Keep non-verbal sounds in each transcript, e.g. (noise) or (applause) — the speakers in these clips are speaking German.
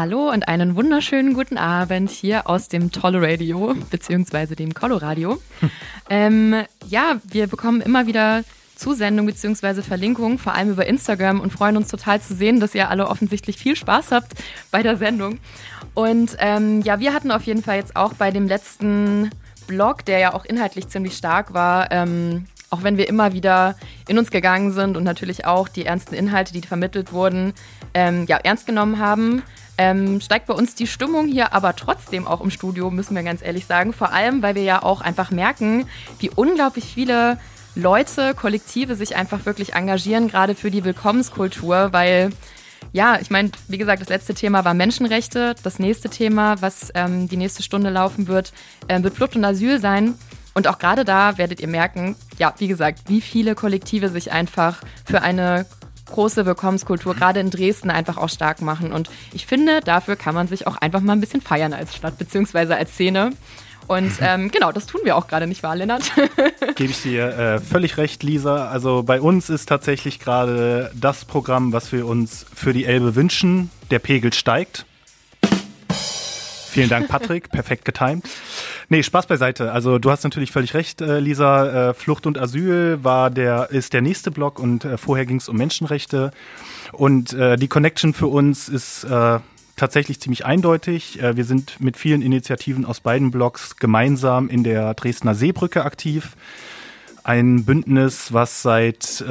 Hallo und einen wunderschönen guten Abend hier aus dem Tolle Radio, beziehungsweise dem Coloradio. (laughs) ähm, ja, wir bekommen immer wieder Zusendungen beziehungsweise Verlinkungen, vor allem über Instagram und freuen uns total zu sehen, dass ihr alle offensichtlich viel Spaß habt bei der Sendung. Und ähm, ja, wir hatten auf jeden Fall jetzt auch bei dem letzten Blog, der ja auch inhaltlich ziemlich stark war, ähm, auch wenn wir immer wieder in uns gegangen sind und natürlich auch die ernsten Inhalte, die vermittelt wurden, ähm, ja, ernst genommen haben, ähm, steigt bei uns die Stimmung hier aber trotzdem auch im Studio, müssen wir ganz ehrlich sagen. Vor allem, weil wir ja auch einfach merken, wie unglaublich viele Leute, Kollektive sich einfach wirklich engagieren, gerade für die Willkommenskultur, weil ja, ich meine, wie gesagt, das letzte Thema war Menschenrechte. Das nächste Thema, was ähm, die nächste Stunde laufen wird, äh, wird Flucht und Asyl sein. Und auch gerade da werdet ihr merken, ja, wie gesagt, wie viele Kollektive sich einfach für eine große Willkommenskultur gerade in Dresden einfach auch stark machen. Und ich finde, dafür kann man sich auch einfach mal ein bisschen feiern als Stadt beziehungsweise als Szene. Und (laughs) ähm, genau, das tun wir auch gerade, nicht wahr, Lennart? (laughs) Gebe ich dir äh, völlig recht, Lisa. Also bei uns ist tatsächlich gerade das Programm, was wir uns für die Elbe wünschen. Der Pegel steigt. Vielen Dank, Patrick. (laughs) Perfekt getimt. Nee, Spaß beiseite. Also du hast natürlich völlig recht, äh, Lisa. Äh, Flucht und Asyl war der, ist der nächste Block und äh, vorher ging es um Menschenrechte. Und die Connection für uns ist tatsächlich ziemlich eindeutig. Wir sind mit vielen Initiativen aus beiden Blocks gemeinsam in der Dresdner Seebrücke aktiv. Ein Bündnis, was seit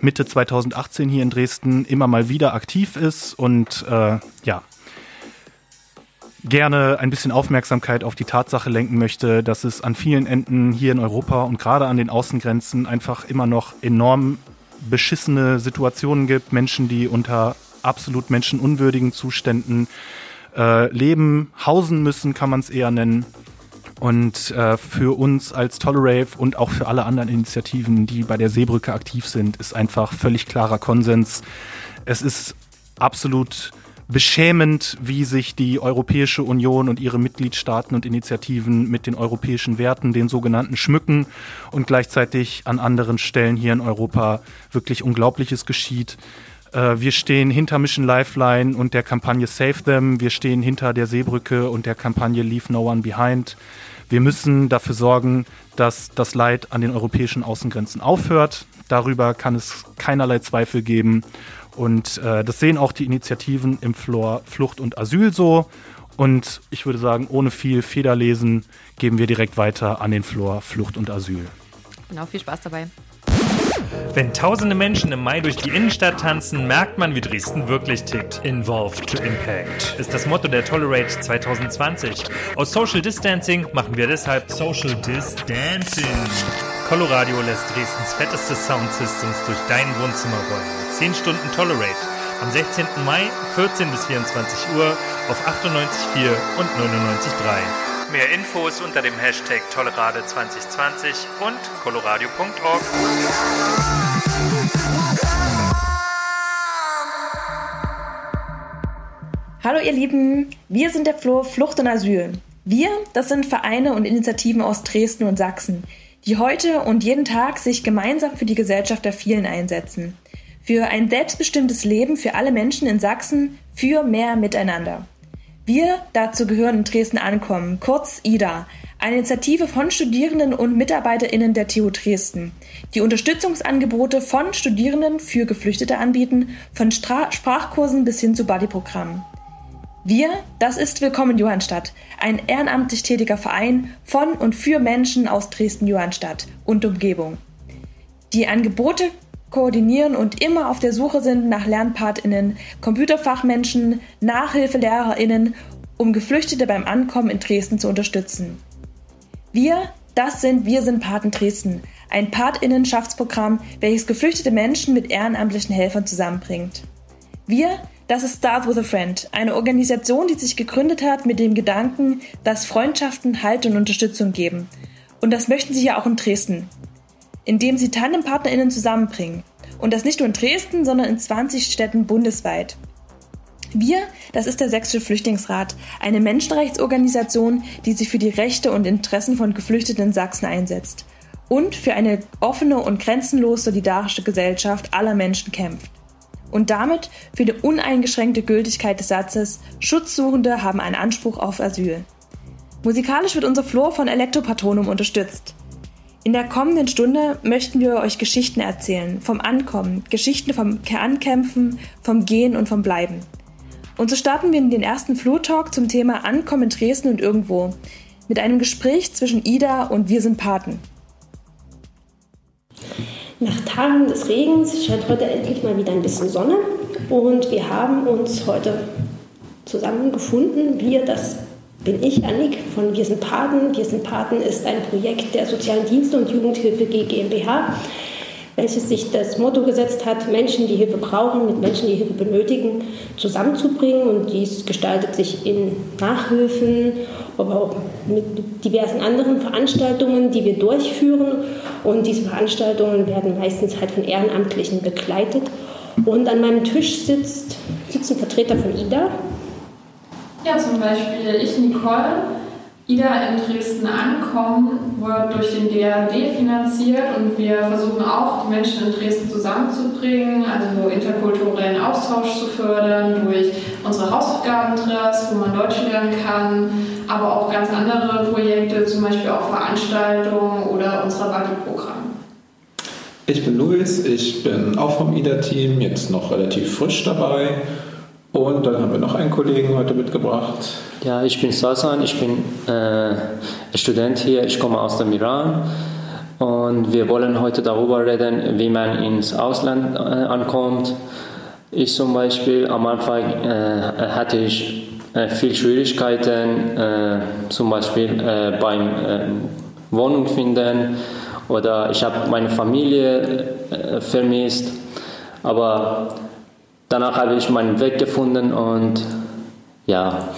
Mitte 2018 hier in Dresden immer mal wieder aktiv ist und ja, gerne ein bisschen Aufmerksamkeit auf die Tatsache lenken möchte, dass es an vielen Enden hier in Europa und gerade an den Außengrenzen einfach immer noch enorm beschissene Situationen gibt. Menschen, die unter absolut menschenunwürdigen Zuständen äh, leben, hausen müssen, kann man es eher nennen. Und äh, für uns als Tolerave und auch für alle anderen Initiativen, die bei der Seebrücke aktiv sind, ist einfach völlig klarer Konsens. Es ist absolut beschämend, wie sich die Europäische Union und ihre Mitgliedstaaten und Initiativen mit den europäischen Werten, den sogenannten, schmücken und gleichzeitig an anderen Stellen hier in Europa wirklich Unglaubliches geschieht. Äh, wir stehen hinter Mission Lifeline und der Kampagne Save Them. Wir stehen hinter der Seebrücke und der Kampagne Leave No One Behind. Wir müssen dafür sorgen, dass das Leid an den europäischen Außengrenzen aufhört. Darüber kann es keinerlei Zweifel geben. Und äh, das sehen auch die Initiativen im Flor Flucht und Asyl so. Und ich würde sagen, ohne viel Federlesen geben wir direkt weiter an den Flor Flucht und Asyl. Genau, viel Spaß dabei. Wenn tausende Menschen im Mai durch die Innenstadt tanzen, merkt man, wie Dresden wirklich tickt. Involved to Impact ist das Motto der Tolerate 2020. Aus Social Distancing machen wir deshalb Social Distancing. Coloradio lässt Dresdens fetteste Soundsystems durch dein Wohnzimmer rollen. 10 Stunden Tolerate. Am 16. Mai, 14 bis 24 Uhr auf 98.4 und 99.3. Mehr Infos unter dem Hashtag Tolerade 2020 und coloradio.org. Hallo ihr Lieben, wir sind der Flur Flucht und Asyl. Wir, das sind Vereine und Initiativen aus Dresden und Sachsen, die heute und jeden Tag sich gemeinsam für die Gesellschaft der vielen einsetzen. Für ein selbstbestimmtes Leben für alle Menschen in Sachsen, für mehr Miteinander. Wir dazu gehören in Dresden ankommen, kurz IDA, eine Initiative von Studierenden und MitarbeiterInnen der TU Dresden, die Unterstützungsangebote von Studierenden für Geflüchtete anbieten, von Stra Sprachkursen bis hin zu Bodyprogrammen. Wir, das ist Willkommen Johannstadt, ein ehrenamtlich tätiger Verein von und für Menschen aus Dresden-Johannstadt und Umgebung. Die Angebote koordinieren und immer auf der Suche sind nach LernpartInnen, Computerfachmenschen, NachhilfelehrerInnen, um Geflüchtete beim Ankommen in Dresden zu unterstützen. Wir, das sind Wir sind Paten Dresden, ein Patinnenschaftsprogramm, welches geflüchtete Menschen mit ehrenamtlichen Helfern zusammenbringt. Wir, das ist Start with a Friend, eine Organisation, die sich gegründet hat mit dem Gedanken, dass Freundschaften Halt und Unterstützung geben. Und das möchten sie ja auch in Dresden indem sie TandempartnerInnen zusammenbringen. Und das nicht nur in Dresden, sondern in 20 Städten bundesweit. Wir, das ist der Sächsische Flüchtlingsrat, eine Menschenrechtsorganisation, die sich für die Rechte und Interessen von Geflüchteten in Sachsen einsetzt und für eine offene und grenzenlos solidarische Gesellschaft aller Menschen kämpft. und damit für die uneingeschränkte Gültigkeit des Satzes Schutzsuchende haben einen Anspruch auf Asyl. Musikalisch wird unser Flor von Elektropatronum unterstützt. In der kommenden Stunde möchten wir euch Geschichten erzählen, vom Ankommen, Geschichten vom Ankämpfen, vom Gehen und vom Bleiben. Und so starten wir in den ersten Flur-Talk zum Thema Ankommen in Dresden und irgendwo mit einem Gespräch zwischen Ida und Wir sind Paten. Nach Tagen des Regens scheint heute endlich mal wieder ein bisschen Sonne und wir haben uns heute zusammengefunden. Wir, das bin ich, Annik von Wir sind Paten. Wir sind Paten ist ein Projekt der Sozialen Dienste und Jugendhilfe GmbH, welches sich das Motto gesetzt hat, Menschen, die Hilfe brauchen, mit Menschen, die Hilfe benötigen, zusammenzubringen. Und dies gestaltet sich in Nachhilfen, aber auch mit diversen anderen Veranstaltungen, die wir durchführen. Und diese Veranstaltungen werden meistens halt von Ehrenamtlichen begleitet. Und an meinem Tisch sitzt, sitzen Vertreter von IDA, ja, zum Beispiel ich, Nicole, Ida in Dresden ankommen, wird durch den DRD finanziert und wir versuchen auch, die Menschen in Dresden zusammenzubringen, also interkulturellen Austausch zu fördern durch unsere Hausaufgabentreffs, wo man Deutsch lernen kann, aber auch ganz andere Projekte, zum Beispiel auch Veranstaltungen oder unser Buddy-Programm. Ich bin Luis, ich bin auch vom IDA-Team, jetzt noch relativ frisch dabei und dann haben wir noch einen Kollegen heute mitgebracht. Ja, ich bin Sasan, ich bin äh, Student hier, ich komme aus dem Iran. Und wir wollen heute darüber reden, wie man ins Ausland äh, ankommt. Ich zum Beispiel, am Anfang äh, hatte ich äh, viel Schwierigkeiten, äh, zum Beispiel äh, beim Wohnung finden oder ich habe meine Familie vermisst. Aber danach habe ich meinen Weg gefunden und ja,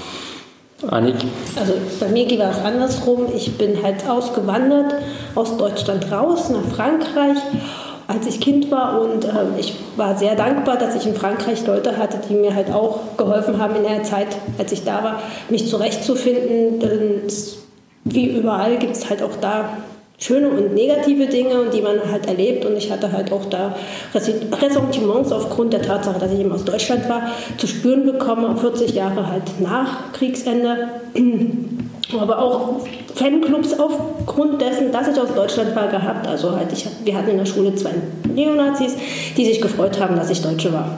Annik? Also bei mir ging es andersrum. Ich bin halt ausgewandert aus Deutschland raus nach Frankreich, als ich Kind war und äh, ich war sehr dankbar, dass ich in Frankreich Leute hatte, die mir halt auch geholfen haben in der Zeit, als ich da war, mich zurechtzufinden. Denn wie überall gibt es halt auch da schöne und negative Dinge die man halt erlebt. Und ich hatte halt auch da Ressentiments aufgrund der Tatsache, dass ich eben aus Deutschland war, zu spüren bekommen, 40 Jahre halt nach Kriegsende. (clears throat) Aber auch Fanclubs aufgrund dessen, dass ich aus Deutschland war, gehabt. Also halt, ich, wir hatten in der Schule zwei Neonazis, die sich gefreut haben, dass ich Deutsche war.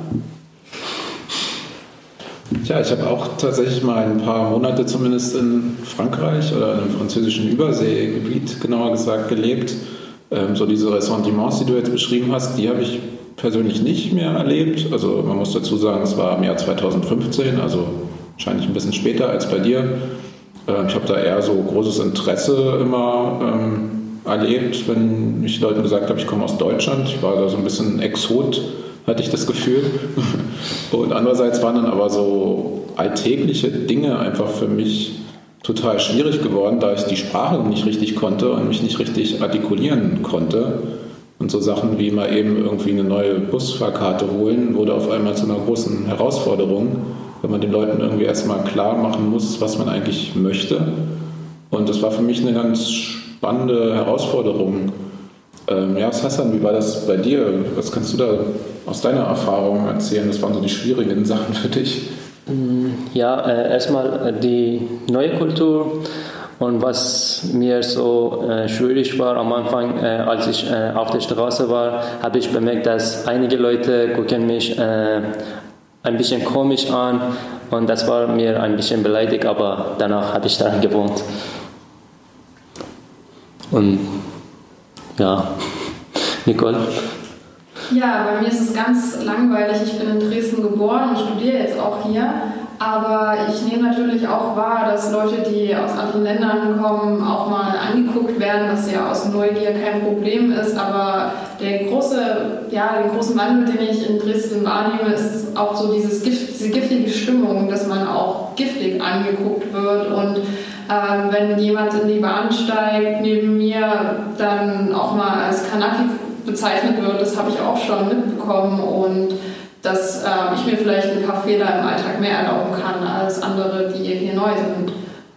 Ja, ich habe auch tatsächlich mal ein paar Monate zumindest in Frankreich oder in einem französischen Überseegebiet, genauer gesagt, gelebt. Ähm, so diese Ressentiments, die du jetzt beschrieben hast, die habe ich persönlich nicht mehr erlebt. Also man muss dazu sagen, es war im Jahr 2015, also wahrscheinlich ein bisschen später als bei dir. Ähm, ich habe da eher so großes Interesse immer ähm, erlebt, wenn ich Leuten gesagt habe, ich komme aus Deutschland. Ich war da so ein bisschen Exot hatte ich das Gefühl. Und andererseits waren dann aber so alltägliche Dinge einfach für mich total schwierig geworden, da ich die Sprache nicht richtig konnte und mich nicht richtig artikulieren konnte. Und so Sachen wie mal eben irgendwie eine neue Busfahrkarte holen, wurde auf einmal zu einer großen Herausforderung, wenn man den Leuten irgendwie erstmal klar machen muss, was man eigentlich möchte. Und das war für mich eine ganz spannende Herausforderung. Ähm, ja, Sassan, wie war das bei dir? Was kannst du da aus deiner Erfahrung erzählen? Was waren so die schwierigen Sachen für dich? Mm, ja, äh, erstmal äh, die neue Kultur und was mir so äh, schwierig war am Anfang, äh, als ich äh, auf der Straße war, habe ich bemerkt, dass einige Leute gucken mich äh, ein bisschen komisch an und das war mir ein bisschen beleidigt, aber danach habe ich daran gewohnt. Und ja, Nicole. Ja, bei mir ist es ganz langweilig. Ich bin in Dresden geboren und studiere jetzt auch hier. Aber ich nehme natürlich auch wahr, dass Leute, die aus anderen Ländern kommen, auch mal angeguckt werden, was ja aus Neugier kein Problem ist. Aber der große, ja, den großen Wandel, den ich in Dresden wahrnehme, ist auch so dieses Gift, diese giftige Stimmung, dass man auch giftig angeguckt wird und ähm, wenn jemand in die Bahn steigt neben mir, dann auch mal als Kanaki bezeichnet wird, das habe ich auch schon mitbekommen und dass äh, ich mir vielleicht ein paar Fehler im Alltag mehr erlauben kann als andere, die hier neu sind.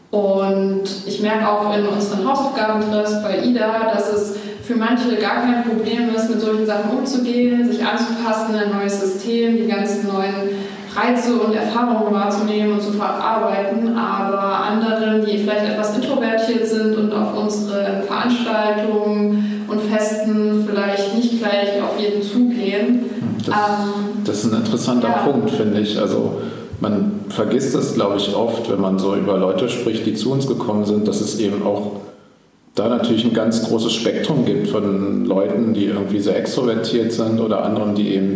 Und ich merke auch in unseren Hausaufgabentreffs bei IDA, dass es für manche gar kein Problem ist, mit solchen Sachen umzugehen, sich anzupassen, ein neues System, die ganzen neuen Reize und Erfahrungen wahrzunehmen und zu verarbeiten, aber anderen, die vielleicht etwas introvertiert sind und auf unsere Veranstaltungen und Festen vielleicht nicht gleich auf jeden zugehen. Das, ähm, das ist ein interessanter ja. Punkt, finde ich. Also man vergisst es, glaube ich, oft, wenn man so über Leute spricht, die zu uns gekommen sind, dass es eben auch da natürlich ein ganz großes Spektrum gibt von Leuten, die irgendwie sehr extrovertiert sind oder anderen, die eben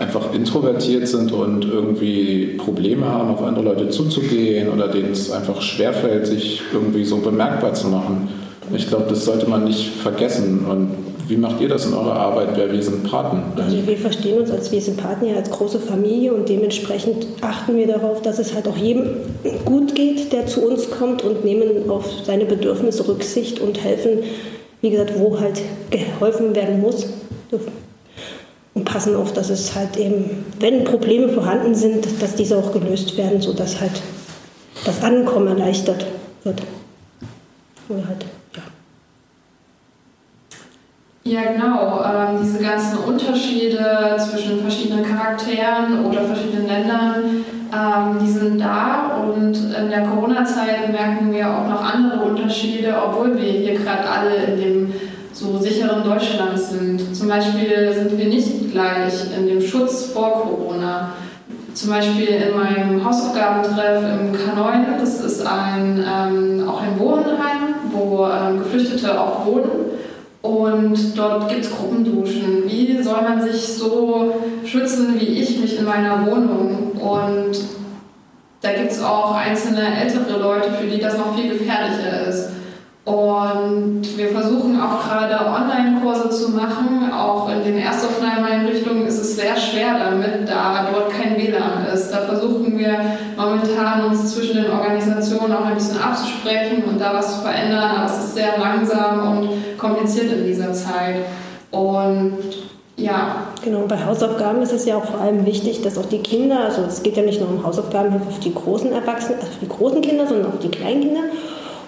einfach introvertiert sind und irgendwie Probleme haben, auf andere Leute zuzugehen oder denen es einfach schwerfällt, sich irgendwie so bemerkbar zu machen. Ich glaube, das sollte man nicht vergessen. Und wie macht ihr das in eurer Arbeit bei Wir sind Paten? Also wir verstehen uns als Wir sind Paten ja als große Familie und dementsprechend achten wir darauf, dass es halt auch jedem gut geht, der zu uns kommt und nehmen auf seine Bedürfnisse Rücksicht und helfen, wie gesagt, wo halt geholfen werden muss und passen auf, dass es halt eben, wenn Probleme vorhanden sind, dass diese auch gelöst werden, sodass halt das Ankommen erleichtert wird. Oder halt, ja. Ja, genau. Ähm, diese ganzen Unterschiede zwischen verschiedenen Charakteren oder verschiedenen Ländern, ähm, die sind da und in der Corona-Zeit merken wir auch noch andere Unterschiede, obwohl wir hier gerade alle in dem so sicheren Deutschland sind. Zum Beispiel sind wir nicht gleich in dem Schutz vor Corona. Zum Beispiel in meinem Hausaufgabentreff im K9, das ist ein, ähm, auch ein Wohnheim, wo ähm, Geflüchtete auch wohnen. Und dort gibt es Gruppenduschen. Wie soll man sich so schützen, wie ich mich in meiner Wohnung? Und da gibt es auch einzelne ältere Leute, für die das noch viel gefährlicher ist. Und wir versuchen auch gerade Online-Kurse zu machen. Auch in den Erstaufnahmeeinrichtungen ist es sehr schwer damit, da dort kein WLAN ist. Da versuchen wir momentan uns zwischen den Organisationen auch ein bisschen abzusprechen und da was zu verändern. Aber es ist sehr langsam und kompliziert in dieser Zeit. Und ja. Genau, bei Hausaufgaben ist es ja auch vor allem wichtig, dass auch die Kinder, also es geht ja nicht nur um Hausaufgaben für die großen Erwachsenen, also für die großen Kinder, sondern auch die kleinen Kinder.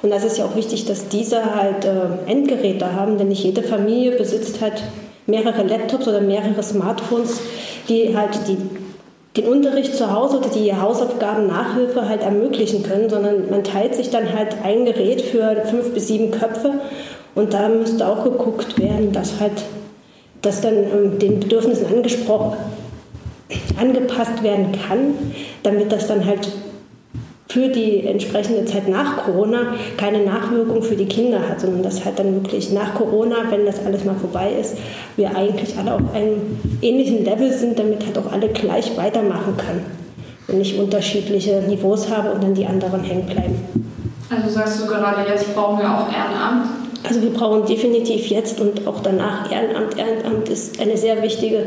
Und das ist ja auch wichtig, dass diese halt äh, Endgeräte haben, denn nicht jede Familie besitzt halt mehrere Laptops oder mehrere Smartphones, die halt die, den Unterricht zu Hause oder die Hausaufgaben Nachhilfe halt ermöglichen können, sondern man teilt sich dann halt ein Gerät für fünf bis sieben Köpfe. Und da müsste auch geguckt werden, dass halt das dann ähm, den Bedürfnissen angesprochen angepasst werden kann, damit das dann halt für die entsprechende Zeit nach Corona keine Nachwirkung für die Kinder hat, sondern dass halt dann wirklich nach Corona, wenn das alles mal vorbei ist, wir eigentlich alle auf einem ähnlichen Level sind, damit halt auch alle gleich weitermachen können und nicht unterschiedliche Niveaus haben und dann die anderen hängen bleiben. Also sagst du gerade, jetzt brauchen wir auch Ehrenamt? Also wir brauchen definitiv jetzt und auch danach Ehrenamt. Ehrenamt ist eine sehr wichtige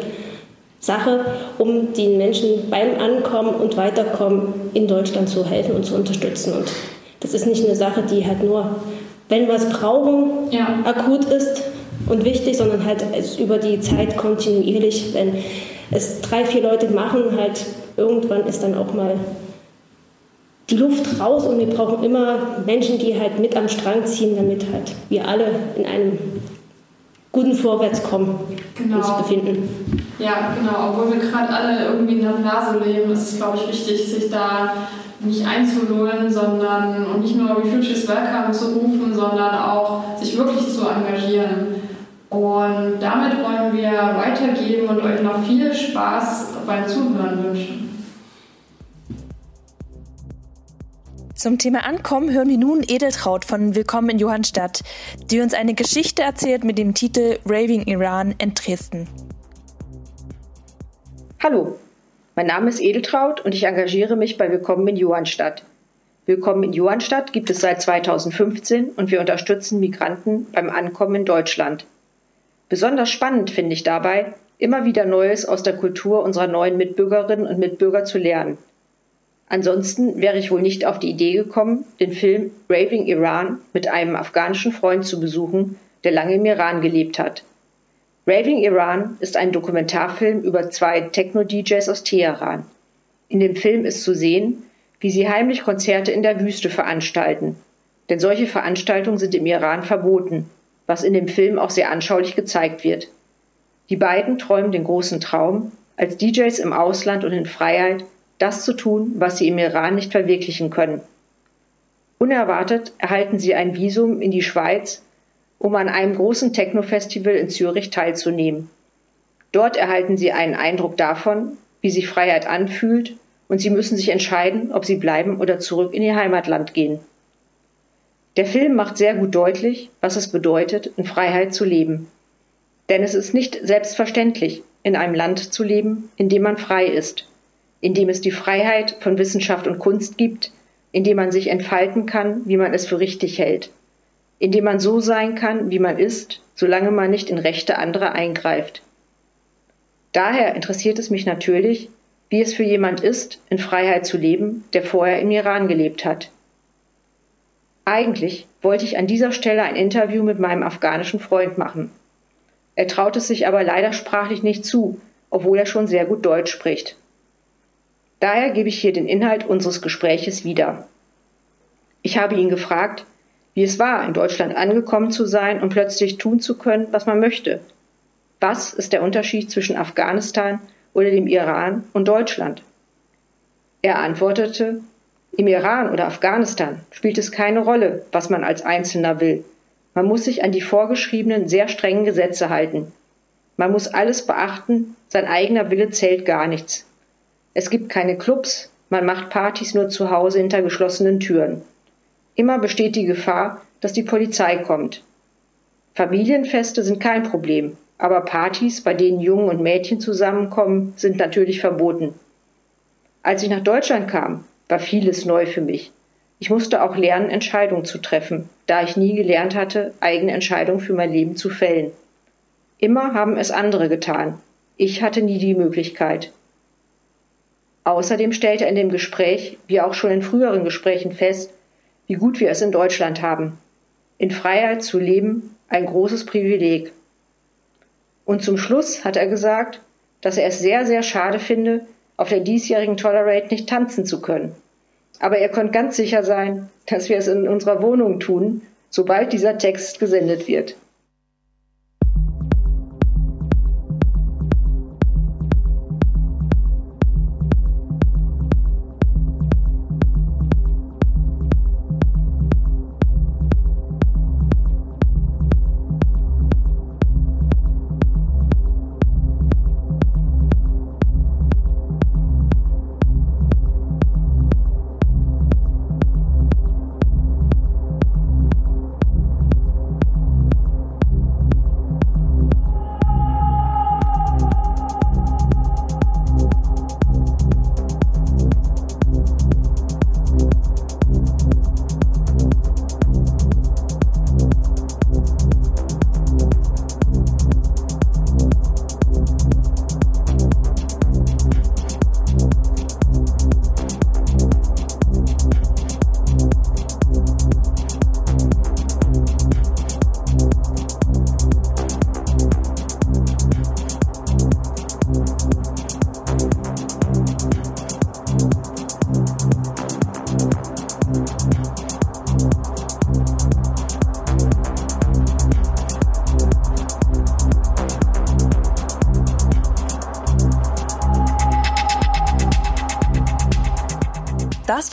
Sache, um den Menschen beim Ankommen und Weiterkommen in Deutschland zu helfen und zu unterstützen. Und das ist nicht eine Sache, die halt nur, wenn wir es brauchen, ja. akut ist und wichtig, sondern halt über die Zeit kontinuierlich. Wenn es drei, vier Leute machen, halt irgendwann ist dann auch mal die Luft raus und wir brauchen immer Menschen, die halt mit am Strang ziehen, damit halt wir alle in einem guten Vorwärtskommen genau. uns befinden. Ja, genau. Obwohl wir gerade alle irgendwie in der Blase leben, ist es, glaube ich, wichtig, sich da nicht einzulullen, sondern und nicht nur Refugees Welcome zu rufen, sondern auch sich wirklich zu engagieren. Und damit wollen wir weitergeben und euch noch viel Spaß beim Zuhören wünschen. Zum Thema Ankommen hören wir nun Edeltraut von Willkommen in Johannstadt, die uns eine Geschichte erzählt mit dem Titel Raving Iran in Dresden. Hallo, mein Name ist Edeltraut und ich engagiere mich bei Willkommen in Johannstadt. Willkommen in Johannstadt gibt es seit 2015 und wir unterstützen Migranten beim Ankommen in Deutschland. Besonders spannend finde ich dabei, immer wieder Neues aus der Kultur unserer neuen Mitbürgerinnen und Mitbürger zu lernen – Ansonsten wäre ich wohl nicht auf die Idee gekommen, den Film Raving Iran mit einem afghanischen Freund zu besuchen, der lange im Iran gelebt hat. Raving Iran ist ein Dokumentarfilm über zwei Techno-DJs aus Teheran. In dem Film ist zu sehen, wie sie heimlich Konzerte in der Wüste veranstalten. Denn solche Veranstaltungen sind im Iran verboten, was in dem Film auch sehr anschaulich gezeigt wird. Die beiden träumen den großen Traum, als DJs im Ausland und in Freiheit das zu tun, was sie im Iran nicht verwirklichen können. Unerwartet erhalten sie ein Visum in die Schweiz, um an einem großen Techno-Festival in Zürich teilzunehmen. Dort erhalten sie einen Eindruck davon, wie sich Freiheit anfühlt, und sie müssen sich entscheiden, ob sie bleiben oder zurück in ihr Heimatland gehen. Der Film macht sehr gut deutlich, was es bedeutet, in Freiheit zu leben. Denn es ist nicht selbstverständlich, in einem Land zu leben, in dem man frei ist, in dem es die Freiheit von Wissenschaft und Kunst gibt, in dem man sich entfalten kann, wie man es für richtig hält, in dem man so sein kann, wie man ist, solange man nicht in Rechte anderer eingreift. Daher interessiert es mich natürlich, wie es für jemand ist, in Freiheit zu leben, der vorher im Iran gelebt hat. Eigentlich wollte ich an dieser Stelle ein Interview mit meinem afghanischen Freund machen. Er traut es sich aber leider sprachlich nicht zu, obwohl er schon sehr gut Deutsch spricht. Daher gebe ich hier den Inhalt unseres Gespräches wieder. Ich habe ihn gefragt, wie es war, in Deutschland angekommen zu sein und plötzlich tun zu können, was man möchte. Was ist der Unterschied zwischen Afghanistan oder dem Iran und Deutschland? Er antwortete, im Iran oder Afghanistan spielt es keine Rolle, was man als Einzelner will. Man muss sich an die vorgeschriebenen, sehr strengen Gesetze halten. Man muss alles beachten, sein eigener Wille zählt gar nichts. Es gibt keine Clubs, man macht Partys nur zu Hause hinter geschlossenen Türen. Immer besteht die Gefahr, dass die Polizei kommt. Familienfeste sind kein Problem, aber Partys, bei denen Jungen und Mädchen zusammenkommen, sind natürlich verboten. Als ich nach Deutschland kam, war vieles neu für mich. Ich musste auch lernen, Entscheidungen zu treffen, da ich nie gelernt hatte, eigene Entscheidungen für mein Leben zu fällen. Immer haben es andere getan. Ich hatte nie die Möglichkeit. Außerdem stellte er in dem Gespräch, wie auch schon in früheren Gesprächen fest, wie gut wir es in Deutschland haben. In Freiheit zu leben, ein großes Privileg. Und zum Schluss hat er gesagt, dass er es sehr, sehr schade finde, auf der diesjährigen Tolerate nicht tanzen zu können. Aber ihr könnt ganz sicher sein, dass wir es in unserer Wohnung tun, sobald dieser Text gesendet wird.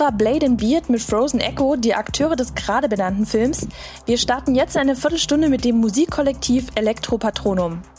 War Blade and Beard mit Frozen Echo, die Akteure des gerade benannten Films. Wir starten jetzt eine Viertelstunde mit dem Musikkollektiv Elektropatronum. Thank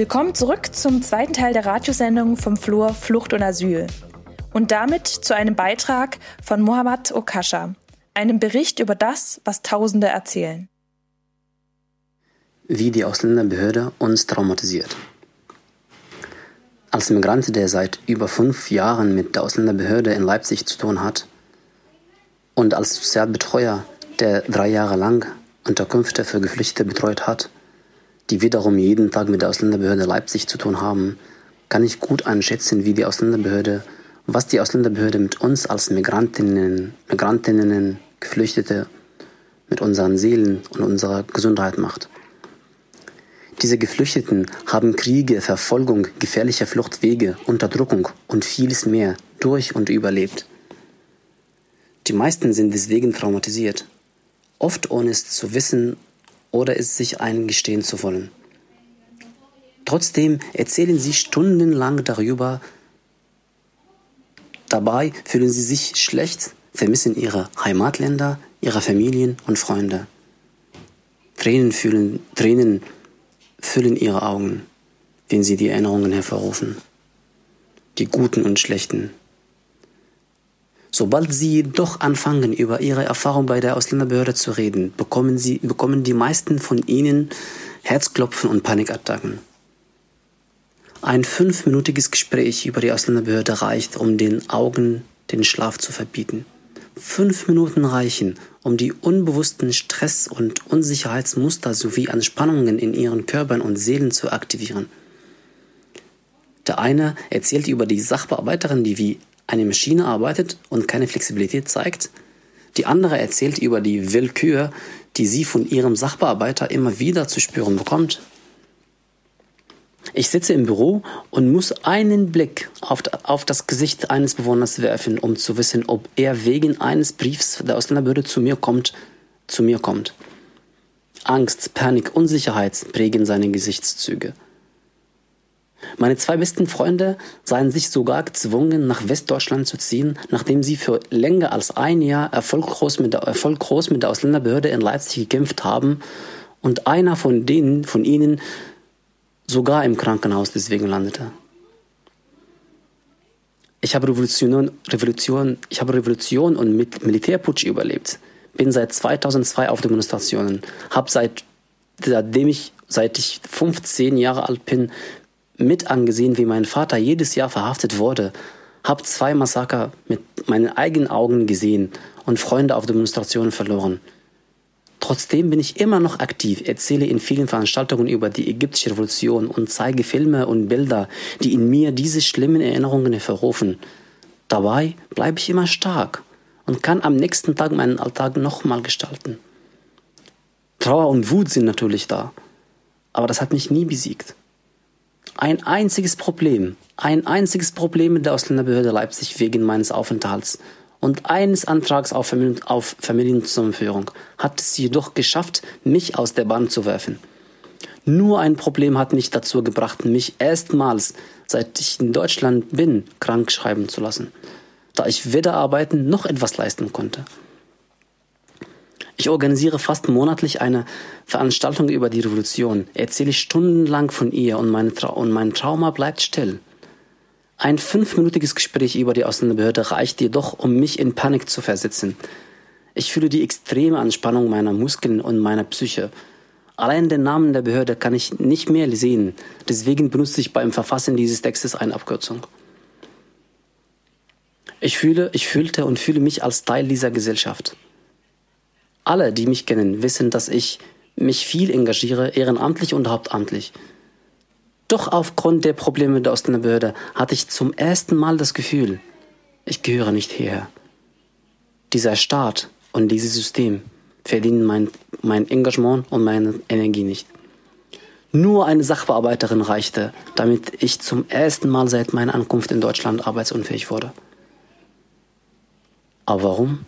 Willkommen zurück zum zweiten Teil der Radiosendung vom Flur Flucht und Asyl. Und damit zu einem Beitrag von Mohammad Okasha, einem Bericht über das, was Tausende erzählen. Wie die Ausländerbehörde uns traumatisiert. Als Migrant, der seit über fünf Jahren mit der Ausländerbehörde in Leipzig zu tun hat, und als Sozialbetreuer, der drei Jahre lang Unterkünfte für Geflüchtete betreut hat, die wiederum jeden Tag mit der Ausländerbehörde Leipzig zu tun haben, kann ich gut einschätzen, wie die Ausländerbehörde, was die Ausländerbehörde mit uns als Migrantinnen, Migrantinnen, Geflüchtete, mit unseren Seelen und unserer Gesundheit macht. Diese Geflüchteten haben Kriege, Verfolgung, gefährliche Fluchtwege, Unterdrückung und vieles mehr durch und überlebt. Die meisten sind deswegen traumatisiert, oft ohne es zu wissen oder es sich eingestehen zu wollen. Trotzdem erzählen sie stundenlang darüber. Dabei fühlen sie sich schlecht, vermissen ihre Heimatländer, ihre Familien und Freunde. Tränen, fühlen, Tränen füllen ihre Augen, wenn sie die Erinnerungen hervorrufen. Die guten und schlechten. Sobald sie doch anfangen, über ihre Erfahrung bei der Ausländerbehörde zu reden, bekommen, sie, bekommen die meisten von ihnen Herzklopfen und Panikattacken. Ein fünfminütiges Gespräch über die Ausländerbehörde reicht, um den Augen den Schlaf zu verbieten. Fünf Minuten reichen, um die unbewussten Stress- und Unsicherheitsmuster sowie Anspannungen in ihren Körpern und Seelen zu aktivieren. Der eine erzählt über die Sachbearbeiterin, die wie eine Maschine arbeitet und keine Flexibilität zeigt. Die andere erzählt über die Willkür, die sie von ihrem Sachbearbeiter immer wieder zu spüren bekommt. Ich sitze im Büro und muss einen Blick auf, das Gesicht eines Bewohners werfen, um zu wissen, ob er wegen eines Briefs der Ausländerbehörde zu mir kommt, zu mir kommt. Angst, Panik, Unsicherheit prägen seine Gesichtszüge. Meine zwei besten Freunde seien sich sogar gezwungen, nach Westdeutschland zu ziehen, nachdem sie für länger als ein Jahr erfolglos mit der, erfolglos mit der Ausländerbehörde in Leipzig gekämpft haben und einer von denen, von ihnen, sogar im Krankenhaus deswegen landete. Ich habe Revolution, Revolution, ich habe Revolution und Militärputsch überlebt. Bin seit 2002 auf Demonstrationen. Habe seit, seitdem ich, seit ich 15 Jahre alt bin, mit angesehen, wie mein Vater jedes Jahr verhaftet wurde, habe zwei Massaker mit meinen eigenen Augen gesehen und Freunde auf Demonstrationen verloren. Trotzdem bin ich immer noch aktiv, erzähle in vielen Veranstaltungen über die ägyptische Revolution und zeige Filme und Bilder, die in mir diese schlimmen Erinnerungen hervorrufen. Dabei bleibe ich immer stark und kann am nächsten Tag meinen Alltag nochmal gestalten. Trauer und Wut sind natürlich da, aber das hat mich nie besiegt. Ein einziges Problem, ein einziges Problem mit der Ausländerbehörde Leipzig wegen meines Aufenthalts und eines Antrags auf, Familien, auf Familienzusammenführung hat es jedoch geschafft, mich aus der Bahn zu werfen. Nur ein Problem hat mich dazu gebracht, mich erstmals, seit ich in Deutschland bin, krank schreiben zu lassen, da ich weder arbeiten noch etwas leisten konnte. Ich organisiere fast monatlich eine Veranstaltung über die Revolution, erzähle stundenlang von ihr und, meine Tra und mein Trauma bleibt still. Ein fünfminütiges Gespräch über die Ausländerbehörde reicht jedoch, um mich in Panik zu versetzen. Ich fühle die extreme Anspannung meiner Muskeln und meiner Psyche. Allein den Namen der Behörde kann ich nicht mehr sehen, deswegen benutze ich beim Verfassen dieses Textes eine Abkürzung. Ich fühle, ich fühlte und fühle mich als Teil dieser Gesellschaft. Alle, die mich kennen, wissen, dass ich mich viel engagiere, ehrenamtlich und hauptamtlich. Doch aufgrund der Probleme der Ausländerbehörde hatte ich zum ersten Mal das Gefühl, ich gehöre nicht hierher. Dieser Staat und dieses System verdienen mein, mein Engagement und meine Energie nicht. Nur eine Sachbearbeiterin reichte, damit ich zum ersten Mal seit meiner Ankunft in Deutschland arbeitsunfähig wurde. Aber warum?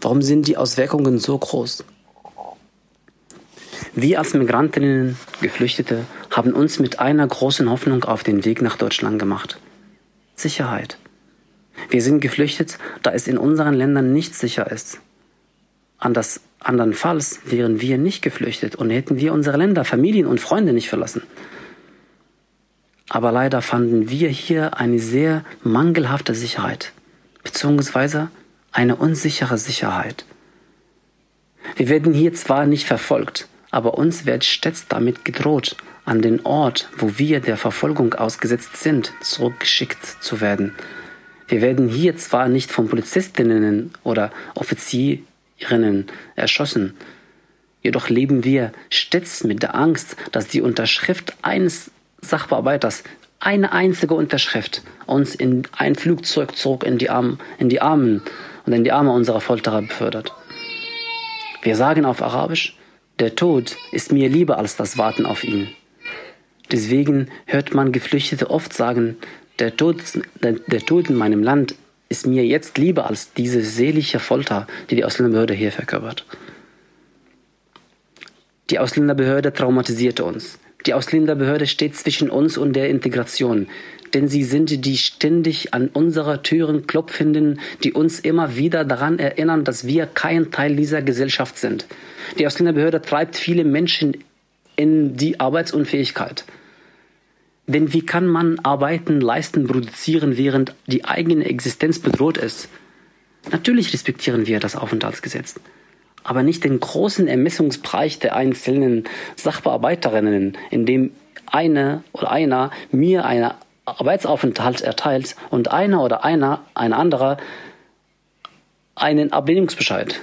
Warum sind die Auswirkungen so groß? Wir als Migrantinnen, Geflüchtete, haben uns mit einer großen Hoffnung auf den Weg nach Deutschland gemacht. Sicherheit. Wir sind geflüchtet, da es in unseren Ländern nicht sicher ist. Anders, andernfalls wären wir nicht geflüchtet und hätten wir unsere Länder, Familien und Freunde nicht verlassen. Aber leider fanden wir hier eine sehr mangelhafte Sicherheit, beziehungsweise eine unsichere Sicherheit. Wir werden hier zwar nicht verfolgt, aber uns wird stets damit gedroht, an den Ort, wo wir der Verfolgung ausgesetzt sind, zurückgeschickt zu werden. Wir werden hier zwar nicht von Polizistinnen oder Offizierinnen erschossen, jedoch leben wir stets mit der Angst, dass die Unterschrift eines Sachbearbeiters, eine einzige Unterschrift, uns in ein Flugzeug zurück in die, Arme, in die Armen und in die Arme unserer Folterer befördert. Wir sagen auf Arabisch, der Tod ist mir lieber als das Warten auf ihn. Deswegen hört man Geflüchtete oft sagen, der Tod, der, der Tod in meinem Land ist mir jetzt lieber als diese selige Folter, die die Ausländerbehörde hier verkörpert. Die Ausländerbehörde traumatisierte uns. Die Ausländerbehörde steht zwischen uns und der Integration, denn sie sind die ständig an unsere Türen klopfenden, die uns immer wieder daran erinnern, dass wir kein Teil dieser Gesellschaft sind. Die Ausländerbehörde treibt viele Menschen in die Arbeitsunfähigkeit. Denn wie kann man Arbeiten leisten, produzieren, während die eigene Existenz bedroht ist? Natürlich respektieren wir das Aufenthaltsgesetz, aber nicht den großen Ermessungsbereich der einzelnen Sachbearbeiterinnen, in dem eine oder einer mir einen Arbeitsaufenthalt erteilt und einer oder einer, ein anderer einen Ablehnungsbescheid.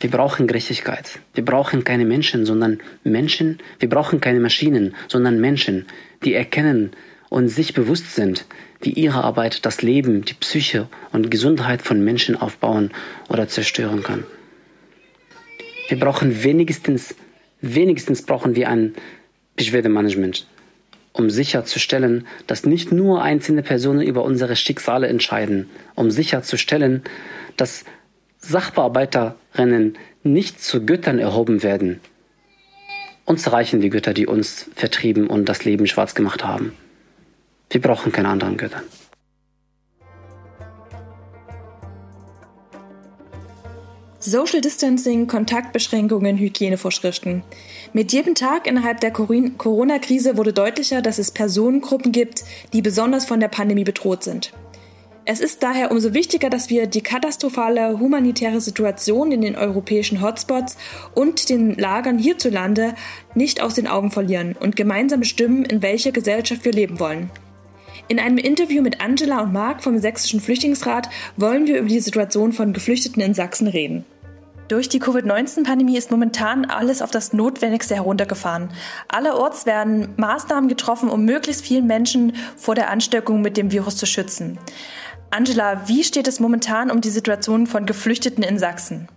Wir brauchen Gerechtigkeit. Wir brauchen keine Menschen, sondern Menschen. Wir brauchen keine Maschinen, sondern Menschen, die erkennen und sich bewusst sind, wie ihre Arbeit das Leben, die Psyche und Gesundheit von Menschen aufbauen oder zerstören kann. Wir brauchen wenigstens, wenigstens brauchen wir ein Beschwerdemanagement, um sicherzustellen, dass nicht nur einzelne Personen über unsere Schicksale entscheiden, um sicherzustellen, dass Sachbearbeiterinnen nicht zu Göttern erhoben werden. Uns reichen die Götter, die uns vertrieben und das Leben schwarz gemacht haben. Wir brauchen keine anderen Götter. Social Distancing, Kontaktbeschränkungen, Hygienevorschriften. Mit jedem Tag innerhalb der Corona-Krise wurde deutlicher, dass es Personengruppen gibt, die besonders von der Pandemie bedroht sind. Es ist daher umso wichtiger, dass wir die katastrophale humanitäre Situation in den europäischen Hotspots und den Lagern hierzulande nicht aus den Augen verlieren und gemeinsam bestimmen, in welcher Gesellschaft wir leben wollen. In einem Interview mit Angela und Marc vom Sächsischen Flüchtlingsrat wollen wir über die Situation von Geflüchteten in Sachsen reden. Durch die Covid-19-Pandemie ist momentan alles auf das Notwendigste heruntergefahren. Allerorts werden Maßnahmen getroffen, um möglichst vielen Menschen vor der Ansteckung mit dem Virus zu schützen. Angela, wie steht es momentan um die Situation von Geflüchteten in Sachsen?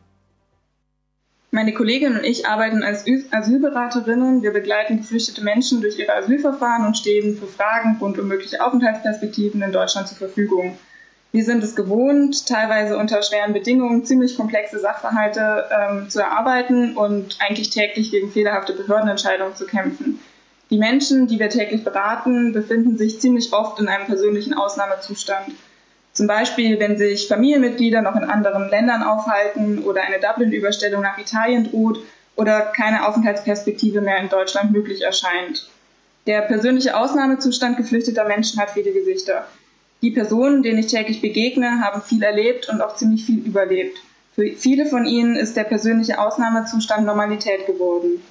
Meine Kollegin und ich arbeiten als Asylberaterinnen. Wir begleiten geflüchtete Menschen durch ihre Asylverfahren und stehen für Fragen rund um mögliche Aufenthaltsperspektiven in Deutschland zur Verfügung. Wir sind es gewohnt, teilweise unter schweren Bedingungen ziemlich komplexe Sachverhalte ähm, zu erarbeiten und eigentlich täglich gegen fehlerhafte Behördenentscheidungen zu kämpfen. Die Menschen, die wir täglich beraten, befinden sich ziemlich oft in einem persönlichen Ausnahmezustand. Zum Beispiel, wenn sich Familienmitglieder noch in anderen Ländern aufhalten oder eine Dublin-Überstellung nach Italien droht oder keine Aufenthaltsperspektive mehr in Deutschland möglich erscheint. Der persönliche Ausnahmezustand geflüchteter Menschen hat viele Gesichter. Die Personen, denen ich täglich begegne, haben viel erlebt und auch ziemlich viel überlebt. Für viele von ihnen ist der persönliche Ausnahmezustand Normalität geworden.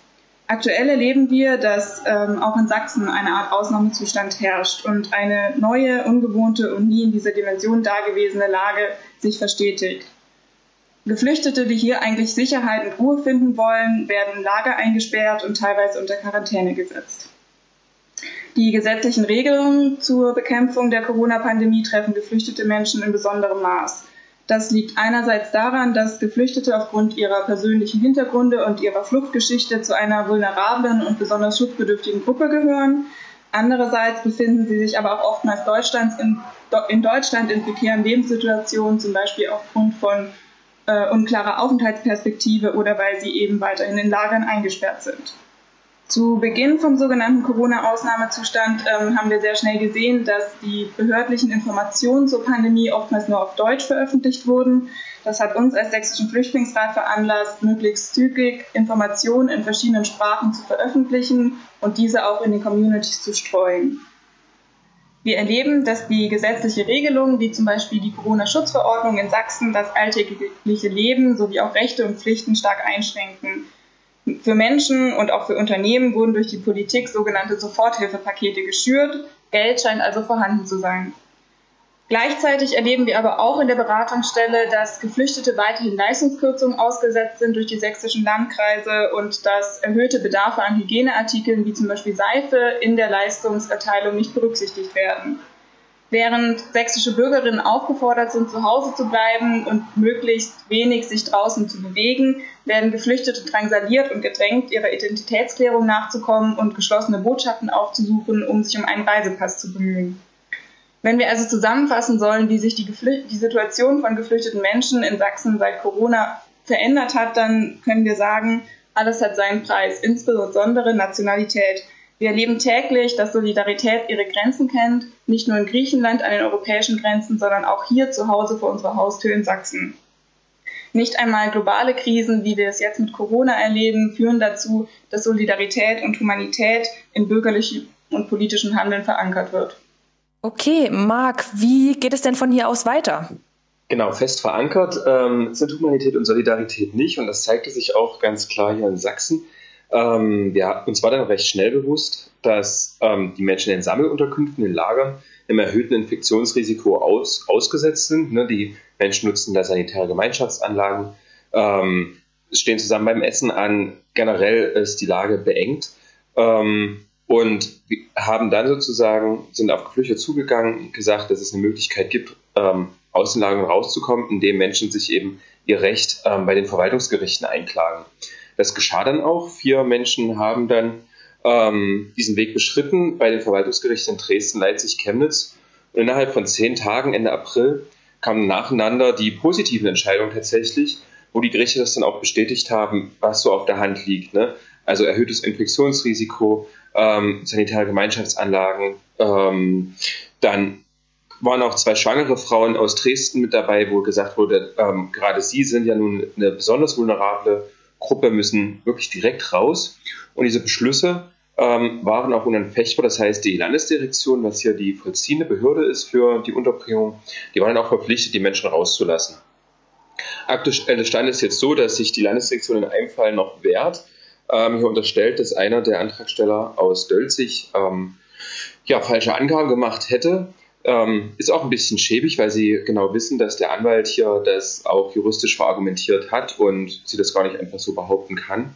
Aktuell erleben wir, dass ähm, auch in Sachsen eine Art Ausnahmezustand herrscht und eine neue, ungewohnte und nie in dieser Dimension dagewesene Lage sich verstetigt. Geflüchtete, die hier eigentlich Sicherheit und Ruhe finden wollen, werden in Lager eingesperrt und teilweise unter Quarantäne gesetzt. Die gesetzlichen Regelungen zur Bekämpfung der Corona-Pandemie treffen geflüchtete Menschen in besonderem Maß. Das liegt einerseits daran, dass Geflüchtete aufgrund ihrer persönlichen Hintergründe und ihrer Fluchtgeschichte zu einer vulnerablen und besonders schutzbedürftigen Gruppe gehören. Andererseits befinden sie sich aber auch oftmals in, in Deutschland in prekären Lebenssituationen, zum Beispiel aufgrund von äh, unklarer Aufenthaltsperspektive oder weil sie eben weiterhin in Lagern eingesperrt sind. Zu Beginn vom sogenannten Corona-Ausnahmezustand ähm, haben wir sehr schnell gesehen, dass die behördlichen Informationen zur Pandemie oftmals nur auf Deutsch veröffentlicht wurden. Das hat uns als Sächsischen Flüchtlingsrat veranlasst, möglichst zügig Informationen in verschiedenen Sprachen zu veröffentlichen und diese auch in den Communities zu streuen. Wir erleben, dass die gesetzliche Regelung, wie zum Beispiel die Corona-Schutzverordnung in Sachsen, das alltägliche Leben sowie auch Rechte und Pflichten stark einschränken. Für Menschen und auch für Unternehmen wurden durch die Politik sogenannte Soforthilfepakete geschürt. Geld scheint also vorhanden zu sein. Gleichzeitig erleben wir aber auch in der Beratungsstelle, dass Geflüchtete weiterhin Leistungskürzungen ausgesetzt sind durch die sächsischen Landkreise und dass erhöhte Bedarfe an Hygieneartikeln wie zum Beispiel Seife in der Leistungserteilung nicht berücksichtigt werden. Während sächsische Bürgerinnen aufgefordert sind, zu Hause zu bleiben und möglichst wenig sich draußen zu bewegen, werden Geflüchtete drangsaliert und gedrängt, ihrer Identitätsklärung nachzukommen und geschlossene Botschaften aufzusuchen, um sich um einen Reisepass zu bemühen. Wenn wir also zusammenfassen sollen, wie sich die, die, Situation von geflüchteten Menschen in Sachsen seit Corona verändert hat, dann können wir sagen, alles hat seinen Preis, insbesondere Nationalität. Wir erleben täglich, dass Solidarität ihre Grenzen kennt, nicht nur in Griechenland an den europäischen Grenzen, sondern auch hier zu Hause vor unserer Haustür in Sachsen. Nicht einmal globale Krisen, wie wir es jetzt mit Corona erleben, führen dazu, dass Solidarität und Humanität in bürgerlichem und politischem Handeln verankert wird. Okay, Marc, wie geht es denn von hier aus weiter? Genau, fest verankert ähm, sind Humanität und Solidarität nicht und das zeigte sich auch ganz klar hier in Sachsen. Ähm, ja, uns war dann recht schnell bewusst, dass ähm, die Menschen in Sammelunterkünften, in Lagern, einem erhöhten Infektionsrisiko aus, ausgesetzt sind. Ne? Die Menschen nutzen da sanitäre Gemeinschaftsanlagen, ähm, stehen zusammen beim Essen an. Generell ist die Lage beengt. Ähm, und haben dann sozusagen, sind auf Geflüchtete zugegangen gesagt, dass es eine Möglichkeit gibt, ähm, aus den Lagern rauszukommen, indem Menschen sich eben ihr Recht ähm, bei den Verwaltungsgerichten einklagen. Das geschah dann auch. Vier Menschen haben dann ähm, diesen Weg beschritten bei den Verwaltungsgerichten in Dresden, Leipzig, Chemnitz. Und innerhalb von zehn Tagen, Ende April, kamen nacheinander die positiven Entscheidungen tatsächlich, wo die Gerichte das dann auch bestätigt haben, was so auf der Hand liegt. Ne? Also erhöhtes Infektionsrisiko, ähm, sanitäre Gemeinschaftsanlagen. Ähm, dann waren auch zwei schwangere Frauen aus Dresden mit dabei, wo gesagt wurde, ähm, gerade sie sind ja nun eine besonders vulnerable Gruppe, müssen wirklich direkt raus. Und diese Beschlüsse ähm, waren auch unanfechtbar. Das heißt, die Landesdirektion, was hier die vollziehende Behörde ist für die Unterbringung, die waren auch verpflichtet, die Menschen rauszulassen. Aktuell Stand ist jetzt so, dass sich die Landesdirektion in einem Fall noch wehrt ähm, hier unterstellt, dass einer der Antragsteller aus Dölzig ähm, ja, falsche Angaben gemacht hätte. Ähm, ist auch ein bisschen schäbig, weil sie genau wissen, dass der Anwalt hier das auch juristisch verargumentiert hat und sie das gar nicht einfach so behaupten kann.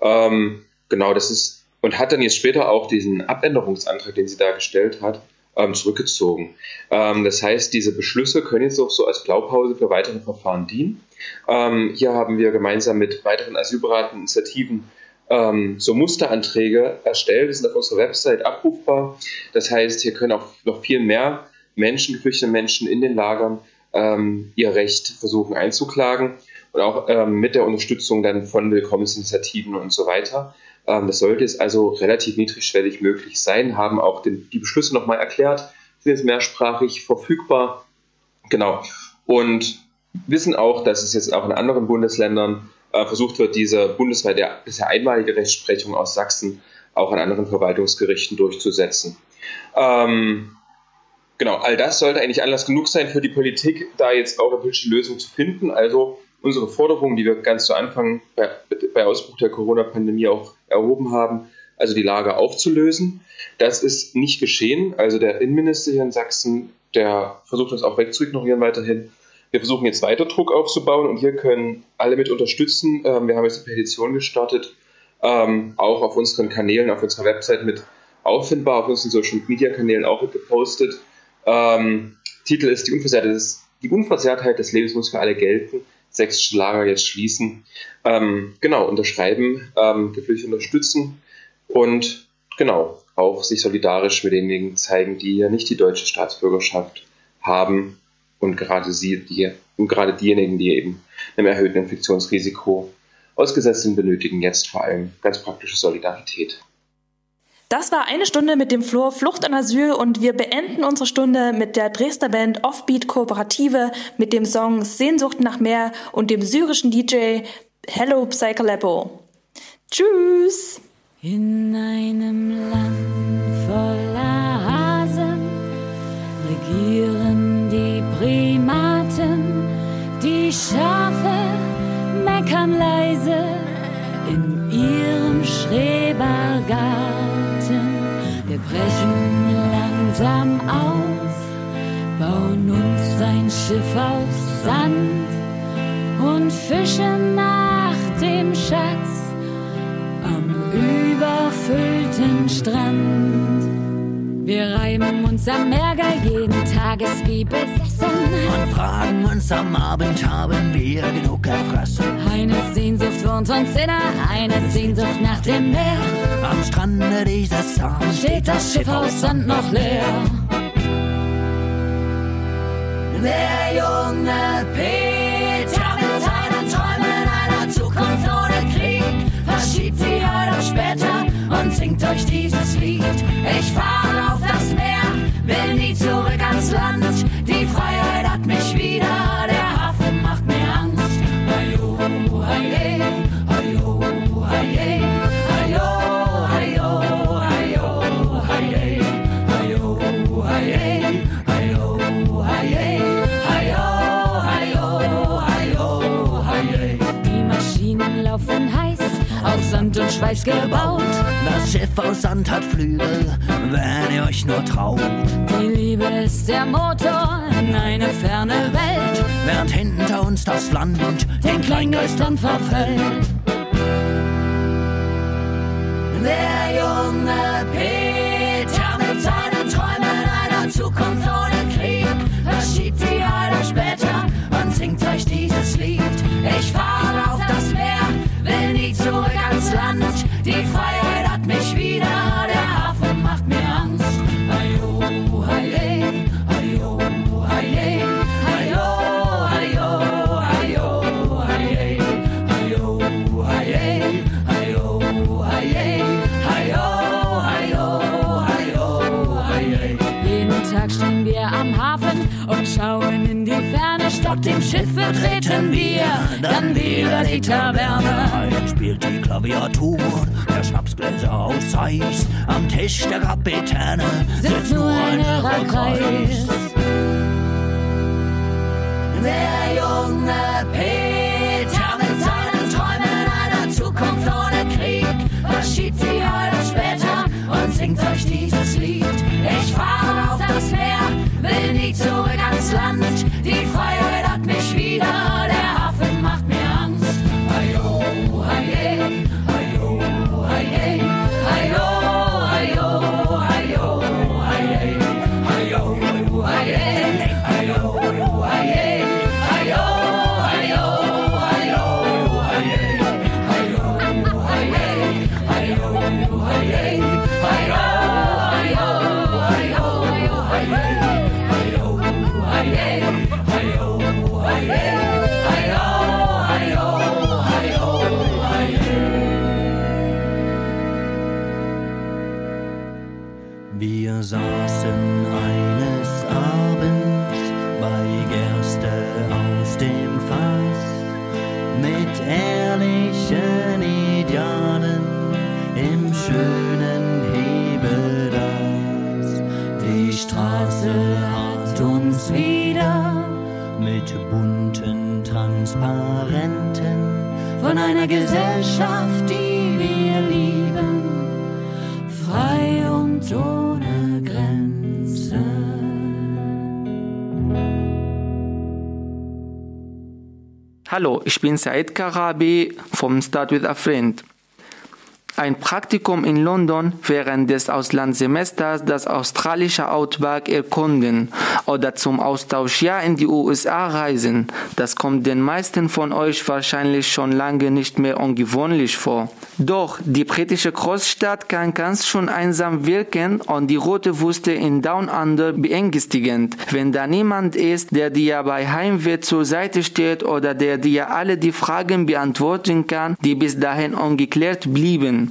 Ähm, genau, das ist und hat dann jetzt später auch diesen Abänderungsantrag, den sie da gestellt hat, ähm, zurückgezogen. Ähm, das heißt, diese Beschlüsse können jetzt auch so als Blaupause für weitere Verfahren dienen. Ähm, hier haben wir gemeinsam mit weiteren asylberatenden Initiativen ähm, so Musteranträge erstellt. Die sind auf unserer Website abrufbar. Das heißt, hier können auch noch viel mehr Menschen, geflüchtete Menschen in den Lagern ähm, ihr Recht versuchen einzuklagen und auch ähm, mit der Unterstützung dann von Willkommensinitiativen und so weiter. Ähm, das sollte es also relativ niedrigschwellig möglich sein, haben auch den, die Beschlüsse nochmal erklärt, sind jetzt mehrsprachig verfügbar. Genau. Und wissen auch, dass es jetzt auch in anderen Bundesländern äh, versucht wird, diese bundesweit der bisher einmalige Rechtsprechung aus Sachsen auch an anderen Verwaltungsgerichten durchzusetzen. Ähm, genau, all das sollte eigentlich Anlass genug sein für die Politik, da jetzt auch eine politische Lösung zu finden. Also unsere Forderungen, die wir ganz zu Anfang bei, bei Ausbruch der Corona-Pandemie auch erhoben haben, also die Lage aufzulösen. Das ist nicht geschehen. Also der Innenminister hier in Sachsen, der versucht das auch wegzuignorieren weiterhin. Wir versuchen jetzt weiter Druck aufzubauen und hier können alle mit unterstützen. Ähm, wir haben jetzt eine Petition gestartet, ähm, auch auf unseren Kanälen, auf unserer Website mit auffindbar, auf unseren Social Media Kanälen auch gepostet. Ähm, Titel ist die Unversehrtheit, des, die Unversehrtheit des Lebens muss für alle gelten. Sächsische Lager jetzt schließen. Ähm, genau, unterschreiben, ähm, Geflüchtete unterstützen und genau, auch sich solidarisch mit denjenigen zeigen, die ja nicht die deutsche Staatsbürgerschaft haben und gerade sie, die, und gerade diejenigen, die eben einem erhöhten Infektionsrisiko ausgesetzt sind, benötigen jetzt vor allem ganz praktische Solidarität. Das war eine Stunde mit dem Flur Flucht und Asyl und wir beenden unsere Stunde mit der Dresdner Band Offbeat Kooperative mit dem Song Sehnsucht nach Meer und dem syrischen DJ Hello Psycholepo. Tschüss! In einem Land voller Schafe meckern leise in ihrem Schrebergarten. Wir brechen langsam auf, bauen uns ein Schiff aus Sand und fischen nach dem Schatz am überfüllten Strand. Wir reiben uns am Ärger jeden Tages wie besessen und fragen uns am Abend, haben wir genug erfressen. Eine Sehnsucht wohnt uns inne, eine Sehnsucht nach dem Meer. Am Strande dieses Sand steht das Schiff aus Sand noch leer. Der junge Peter mit seinen Träumen einer Zukunft ohne Krieg verschiebt sie heute später und singt euch dieses Lied. Ich fahre zurück ans Land. Aus und Schweiß gebaut. Das Schiff aus Sand hat Flügel, wenn ihr euch nur traut. Die Liebe ist der Motor in eine ferne Welt, während hinter uns das Land den Kleingeistern verfällt. Der junge Peter betreten wir dann wieder die Taverne. Ein spielt die Klaviatur, der Schnapsgläser aus Eis. Am Tisch der Kapitäne sitzt nur ein irrer Kreis. Der junge Peter mit seinen Träumen einer Zukunft ohne Krieg verschiebt sie heute später und singt euch dieses Lied. Ich fahre auf das Meer, will nie zurück Hallo, ich bin Said Karabi vom Start with a Friend. Ein Praktikum in London während des Auslandssemesters das australische Outback erkunden oder zum Austauschjahr in die USA reisen. Das kommt den meisten von euch wahrscheinlich schon lange nicht mehr ungewöhnlich vor. Doch die britische Großstadt kann ganz schön einsam wirken und die rote Wüste in Down Under beängstigend, wenn da niemand ist, der dir bei Heimweh zur Seite steht oder der dir alle die Fragen beantworten kann, die bis dahin ungeklärt blieben.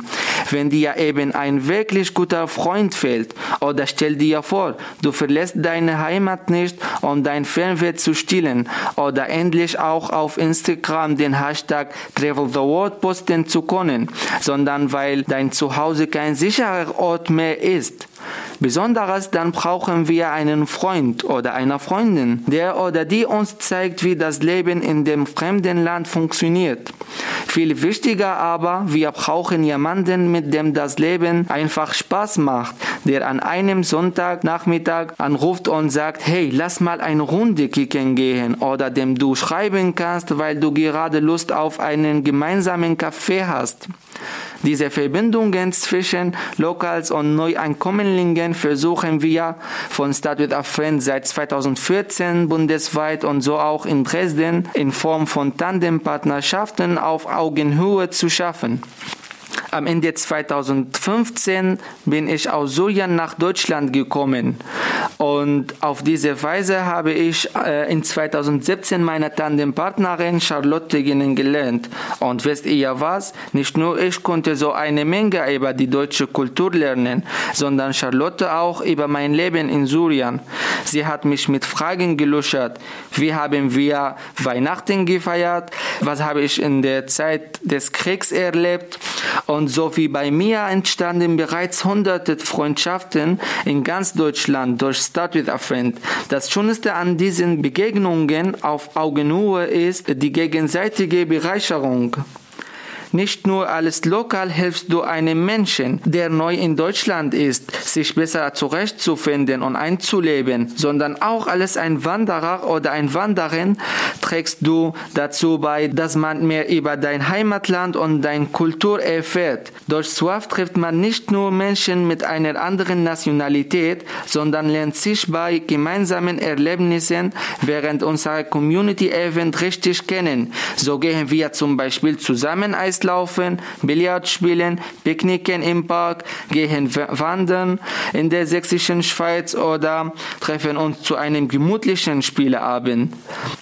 wenn dir eben ein wirklich guter Freund fehlt. Oder stell dir vor, du verlässt deine Heimat nicht, um dein Fernweh zu stillen oder endlich auch auf Instagram den Hashtag Travel the World posten zu können, sondern weil dein Zuhause kein sicherer Ort mehr ist. Besonderes dann brauchen wir einen Freund oder eine Freundin, der oder die uns zeigt, wie das Leben in dem fremden Land funktioniert. Viel wichtiger aber, wir brauchen jemanden, mit dem das Leben einfach Spaß macht, der an einem Sonntagnachmittag anruft und sagt, hey, lass mal eine Runde kicken gehen oder dem du schreiben kannst, weil du gerade Lust auf einen gemeinsamen Kaffee hast. Diese Verbindungen zwischen Locals und Neuankömmlingen versuchen wir von Start with a Friend seit 2014 bundesweit und so auch in Dresden in Form von Tandempartnerschaften auf Augenhöhe zu schaffen. Am Ende 2015 bin ich aus Syrien nach Deutschland gekommen und auf diese Weise habe ich äh, in 2017 meine Tandempartnerin Charlotte kennengelernt. Und wisst ihr was? Nicht nur ich konnte so eine Menge über die deutsche Kultur lernen, sondern Charlotte auch über mein Leben in Syrien. Sie hat mich mit Fragen gelöchert. Wie haben wir Weihnachten gefeiert? Was habe ich in der Zeit des Kriegs erlebt? Und so wie bei mir entstanden bereits hunderte Freundschaften in ganz Deutschland durch Start with a Friend. Das Schönste an diesen Begegnungen auf Augenhöhe ist die gegenseitige Bereicherung. Nicht nur als Lokal hilfst du einem Menschen, der neu in Deutschland ist, sich besser zurechtzufinden und einzuleben, sondern auch als ein Wanderer oder ein Wanderin trägst du dazu bei, dass man mehr über dein Heimatland und deine Kultur erfährt. Durch SWAF trifft man nicht nur Menschen mit einer anderen Nationalität, sondern lernt sich bei gemeinsamen Erlebnissen während unserer Community Event richtig kennen. So gehen wir zum Beispiel zusammen Eis laufen, Billard spielen, picknicken im Park, gehen wandern in der sächsischen Schweiz oder treffen uns zu einem gemütlichen Spieleabend.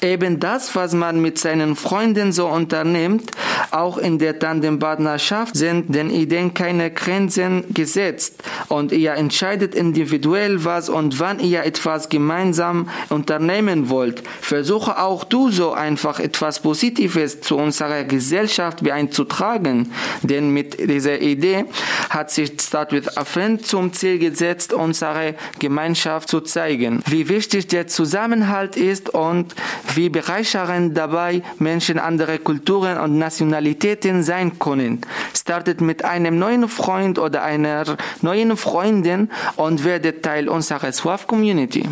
Eben das, was man mit seinen Freunden so unternimmt, auch in der Tandempartnerschaft sind den Ideen keine Grenzen gesetzt und ihr entscheidet individuell was und wann ihr etwas gemeinsam unternehmen wollt. Versuche auch du so einfach etwas Positives zu unserer Gesellschaft beizutragen, denn mit dieser Idee hat sich Start with a Friend zum Ziel gesetzt, unsere Gemeinschaft zu zeigen, wie wichtig der Zusammenhalt ist und wie bereichernd dabei Menschen anderer Kulturen und Nationalitäten sein können. Startet mit einem neuen Freund oder einer neuen Freundin und werdet Teil unserer SWAF Community.